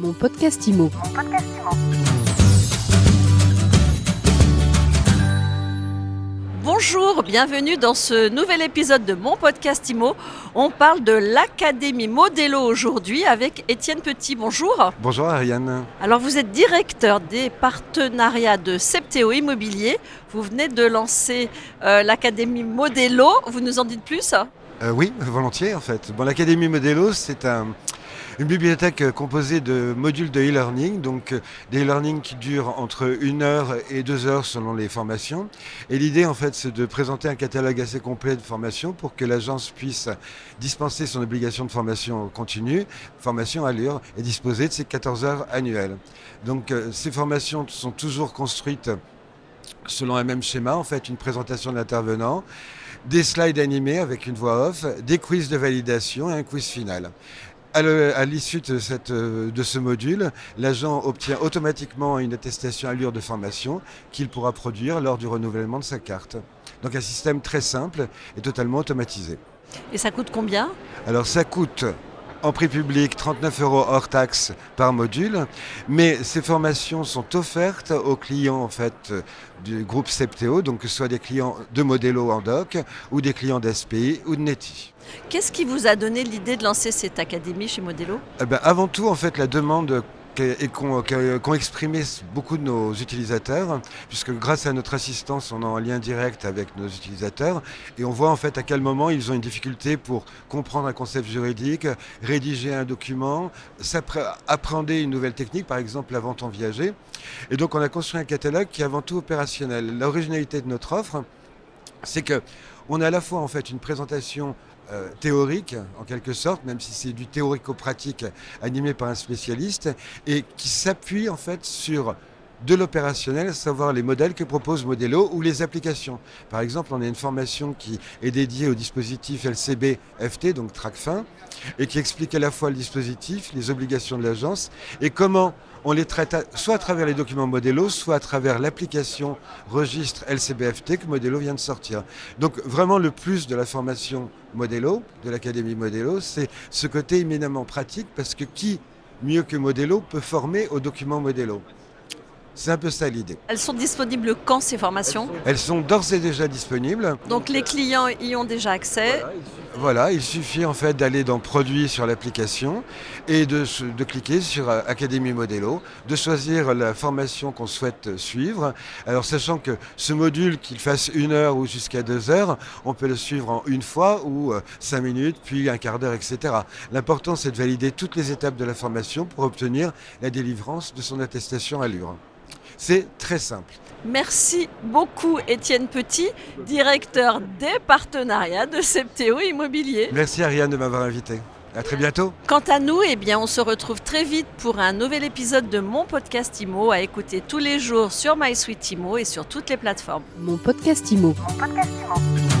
Mon podcast IMO. Bonjour, bienvenue dans ce nouvel épisode de mon podcast IMO. On parle de l'Académie Modelo aujourd'hui avec Étienne Petit. Bonjour. Bonjour Ariane. Alors vous êtes directeur des partenariats de Septéo Immobilier. Vous venez de lancer euh, l'Académie Modelo. Vous nous en dites plus? Euh, oui, volontiers en fait. Bon, L'Académie Modelo, c'est un- une bibliothèque euh, composée de modules de e-learning, donc euh, des e-learning qui durent entre une heure et deux heures selon les formations. Et l'idée en fait, c'est de présenter un catalogue assez complet de formations pour que l'agence puisse dispenser son obligation de formation continue, formation allure, et disposer de ces 14 heures annuelles. Donc euh, ces formations sont toujours construites selon un même schéma, en fait, une présentation de l'intervenant, des slides animés avec une voix off, des quiz de validation et un quiz final. À l'issue de, cette, euh, de ce module, l'agent obtient automatiquement une attestation allure de formation qu'il pourra produire lors du renouvellement de sa carte. Donc un système très simple et totalement automatisé. Et ça coûte combien? Alors ça coûte en prix public 39 euros hors taxe par module, mais ces formations sont offertes aux clients en fait du groupe Septéo, donc que ce soit des clients de Modelo en doc ou des clients d'SPI ou de Neti. Qu'est-ce qui vous a donné l'idée de lancer cette académie chez Modelo? Eh ben, avant tout, en fait, la demande et qu'ont qu'ont exprimé beaucoup de nos utilisateurs, puisque grâce à notre assistance, on est en lien direct avec nos utilisateurs, et on voit en fait à quel moment ils ont une difficulté pour comprendre un concept juridique, rédiger un document, appréhender une nouvelle technique, par exemple la vente en viager. Et donc on a construit un catalogue qui est avant tout opérationnel. L'originalité de notre offre, c'est que on a à la fois en fait une présentation euh, théorique en quelque sorte, même si c'est du théorico-pratique animé par un spécialiste, et qui s'appuie en fait sur de l'opérationnel, à savoir les modèles que propose Modelo ou les applications. Par exemple, on a une formation qui est dédiée au dispositif LCB FT, donc TRACFIN, et qui explique à la fois le dispositif, les obligations de l'agence, et comment on les traite soit à travers les documents Modelo, soit à travers l'application registre LCBFT que Modelo vient de sortir. Donc vraiment le plus de la formation Modelo, de l'Académie Modelo, c'est ce côté éminemment pratique parce que qui mieux que Modelo peut former aux documents Modelo? C'est un peu ça l'idée. Elles sont disponibles quand ces formations? Elles sont d'ores et déjà disponibles. Donc les clients y ont déjà accès? Voilà, il suffit en fait d'aller dans Produits sur l'application et de, cliquer sur euh, Académie Modelo, de choisir la formation qu'on souhaite suivre. Alors sachant que ce module, qu'il fasse une heure ou jusqu'à deux heures, on peut le suivre en une fois ou euh, cinq minutes, puis un quart d'heure, etc. L'important c'est de valider toutes les étapes de la formation pour obtenir la délivrance de son attestation allure. C'est très simple. Merci beaucoup Étienne Petit, directeur des partenariats de Septéo Immobilier. Merci Ariane de m'avoir invité. À très bientôt. Quant à nous, eh bien, on se retrouve très vite pour un nouvel épisode de mon podcast IMO à écouter tous les jours sur MySuite IMO et sur toutes les plateformes. Mon podcast IMO. Mon podcast Imo.